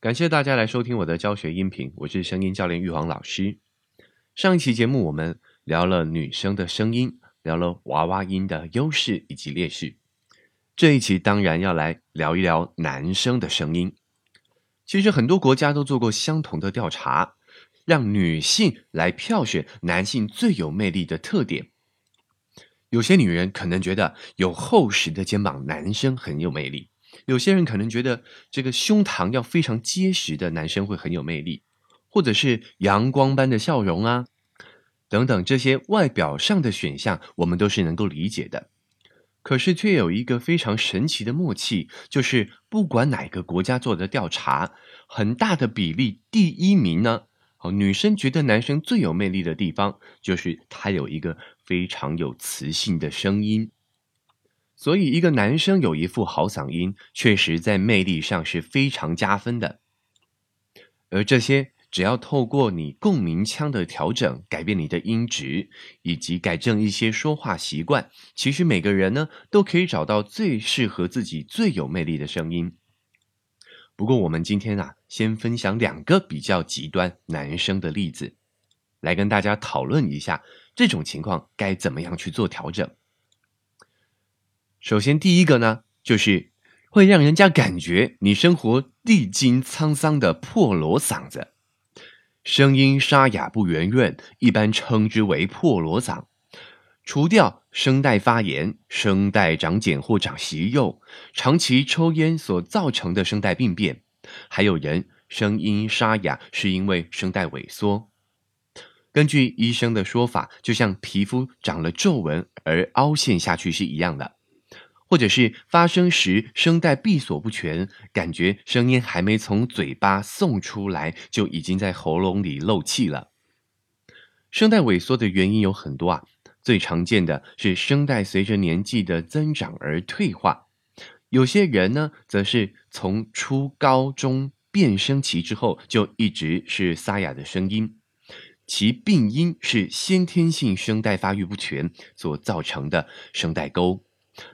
感谢大家来收听我的教学音频，我是声音教练玉皇老师。上一期节目我们聊了女生的声音，聊了娃娃音的优势以及劣势。这一期当然要来聊一聊男生的声音。其实很多国家都做过相同的调查，让女性来票选男性最有魅力的特点。有些女人可能觉得有厚实的肩膀，男生很有魅力。有些人可能觉得这个胸膛要非常结实的男生会很有魅力，或者是阳光般的笑容啊，等等这些外表上的选项，我们都是能够理解的。可是却有一个非常神奇的默契，就是不管哪个国家做的调查，很大的比例第一名呢，哦，女生觉得男生最有魅力的地方，就是他有一个非常有磁性的声音。所以，一个男生有一副好嗓音，确实在魅力上是非常加分的。而这些，只要透过你共鸣腔的调整，改变你的音质，以及改正一些说话习惯，其实每个人呢，都可以找到最适合自己、最有魅力的声音。不过，我们今天啊，先分享两个比较极端男生的例子，来跟大家讨论一下这种情况该怎么样去做调整。首先，第一个呢，就是会让人家感觉你生活历经沧桑的破锣嗓子，声音沙哑不圆润，一般称之为破锣嗓。除掉声带发炎、声带长茧或长息肉、长期抽烟所造成的声带病变，还有人声音沙哑是因为声带萎缩。根据医生的说法，就像皮肤长了皱纹而凹陷下去是一样的。或者是发声时声带闭锁不全，感觉声音还没从嘴巴送出来，就已经在喉咙里漏气了。声带萎缩的原因有很多啊，最常见的是声带随着年纪的增长而退化。有些人呢，则是从初高中变声期之后就一直是沙哑的声音，其病因是先天性声带发育不全所造成的声带沟。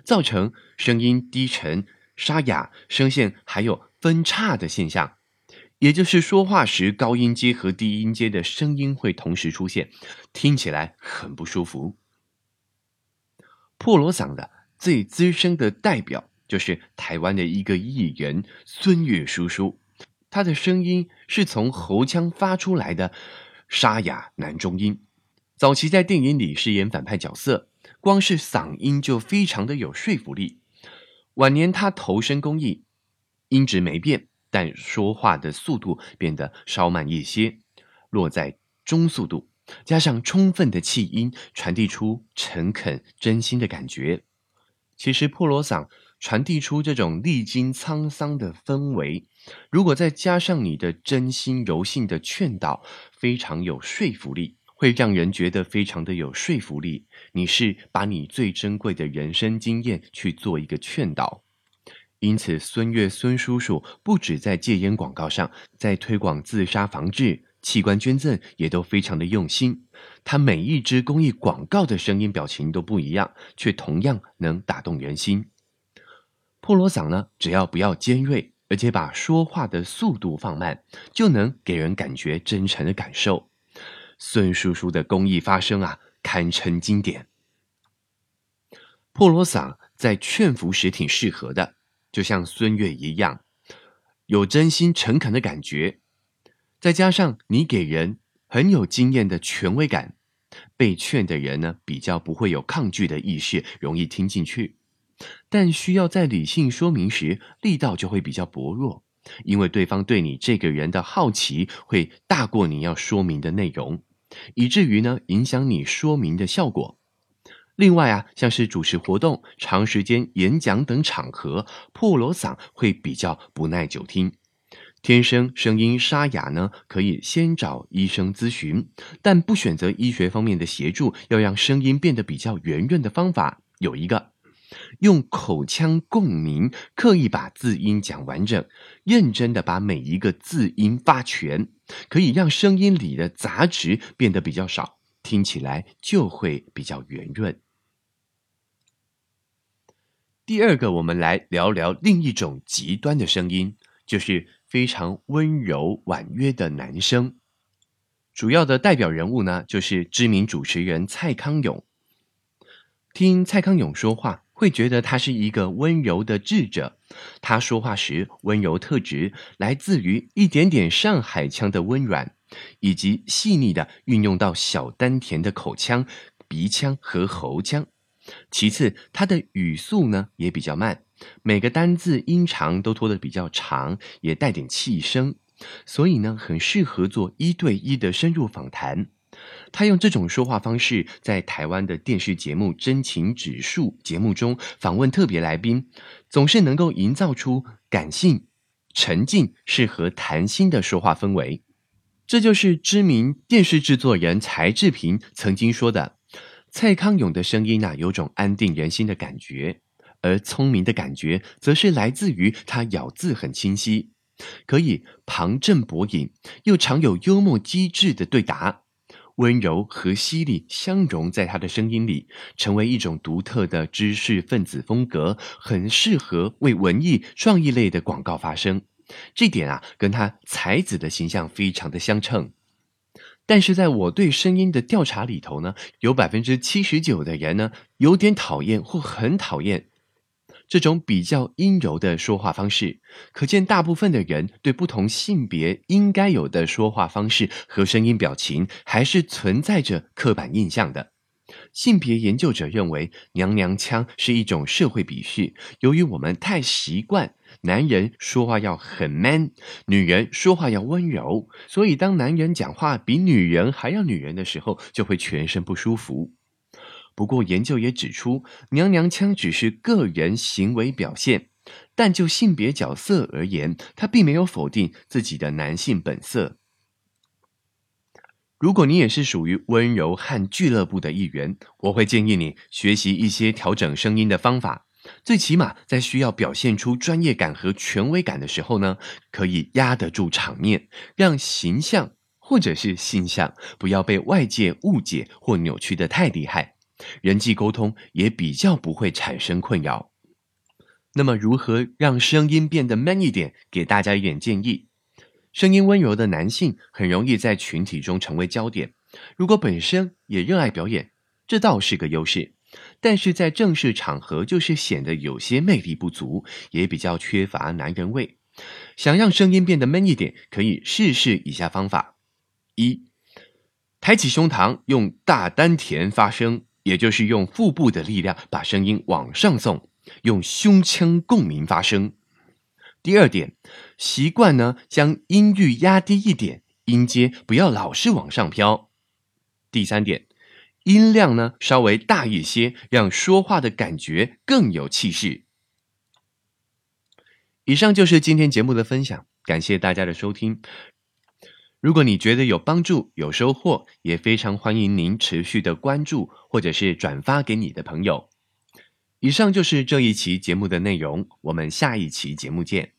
造成声音低沉、沙哑、声线还有分叉的现象，也就是说话时高音阶和低音阶的声音会同时出现，听起来很不舒服。破锣嗓的最资深的代表就是台湾的一个艺人孙悦叔叔，他的声音是从喉腔发出来的沙哑男中音，早期在电影里饰演反派角色。光是嗓音就非常的有说服力。晚年他投身公益，音质没变，但说话的速度变得稍慢一些，落在中速度，加上充分的气音，传递出诚恳真心的感觉。其实破锣嗓传递出这种历经沧桑的氛围，如果再加上你的真心柔性的劝导，非常有说服力。会让人觉得非常的有说服力。你是把你最珍贵的人生经验去做一个劝导，因此孙悦孙叔叔不止在戒烟广告上，在推广自杀防治、器官捐赠也都非常的用心。他每一支公益广告的声音表情都不一样，却同样能打动人心。破锣嗓呢，只要不要尖锐，而且把说话的速度放慢，就能给人感觉真诚的感受。孙叔叔的公益发声啊，堪称经典。破锣嗓在劝服时挺适合的，就像孙悦一样，有真心诚恳的感觉，再加上你给人很有经验的权威感，被劝的人呢比较不会有抗拒的意识，容易听进去。但需要在理性说明时，力道就会比较薄弱，因为对方对你这个人的好奇会大过你要说明的内容。以至于呢，影响你说明的效果。另外啊，像是主持活动、长时间演讲等场合，破锣嗓会比较不耐久听。天生声音沙哑呢，可以先找医生咨询，但不选择医学方面的协助，要让声音变得比较圆润的方法有一个。用口腔共鸣，刻意把字音讲完整，认真的把每一个字音发全，可以让声音里的杂质变得比较少，听起来就会比较圆润。第二个，我们来聊聊另一种极端的声音，就是非常温柔婉约的男声。主要的代表人物呢，就是知名主持人蔡康永。听蔡康永说话，会觉得他是一个温柔的智者。他说话时温柔特质来自于一点点上海腔的温软，以及细腻的运用到小丹田的口腔、鼻腔和喉腔。其次，他的语速呢也比较慢，每个单字音长都拖得比较长，也带点气声。所以呢，很适合做一对一的深入访谈。他用这种说话方式，在台湾的电视节目《真情指数》节目中访问特别来宾，总是能够营造出感性、沉静、适合谈心的说话氛围。这就是知名电视制作人柴智屏曾经说的：“蔡康永的声音啊，有种安定人心的感觉；而聪明的感觉，则是来自于他咬字很清晰。”可以旁证博引，又常有幽默机智的对答，温柔和犀利相融在他的声音里，成为一种独特的知识分子风格，很适合为文艺创意类的广告发声。这点啊，跟他才子的形象非常的相称。但是在我对声音的调查里头呢，有百分之七十九的人呢，有点讨厌或很讨厌。这种比较阴柔的说话方式，可见大部分的人对不同性别应该有的说话方式和声音表情，还是存在着刻板印象的。性别研究者认为，娘娘腔是一种社会鄙视。由于我们太习惯男人说话要很 man，女人说话要温柔，所以当男人讲话比女人还要女人的时候，就会全身不舒服。不过，研究也指出，娘娘腔只是个人行为表现，但就性别角色而言，他并没有否定自己的男性本色。如果你也是属于温柔汉俱乐部的一员，我会建议你学习一些调整声音的方法。最起码在需要表现出专业感和权威感的时候呢，可以压得住场面，让形象或者是形象不要被外界误解或扭曲的太厉害。人际沟通也比较不会产生困扰。那么，如何让声音变得 man 一点？给大家一点建议：声音温柔的男性很容易在群体中成为焦点。如果本身也热爱表演，这倒是个优势。但是在正式场合，就是显得有些魅力不足，也比较缺乏男人味。想让声音变得 man 一点，可以试试以下方法：一、抬起胸膛，用大丹田发声。也就是用腹部的力量把声音往上送，用胸腔共鸣发声。第二点，习惯呢将音域压低一点，音阶不要老是往上飘。第三点，音量呢稍微大一些，让说话的感觉更有气势。以上就是今天节目的分享，感谢大家的收听。如果你觉得有帮助、有收获，也非常欢迎您持续的关注或者是转发给你的朋友。以上就是这一期节目的内容，我们下一期节目见。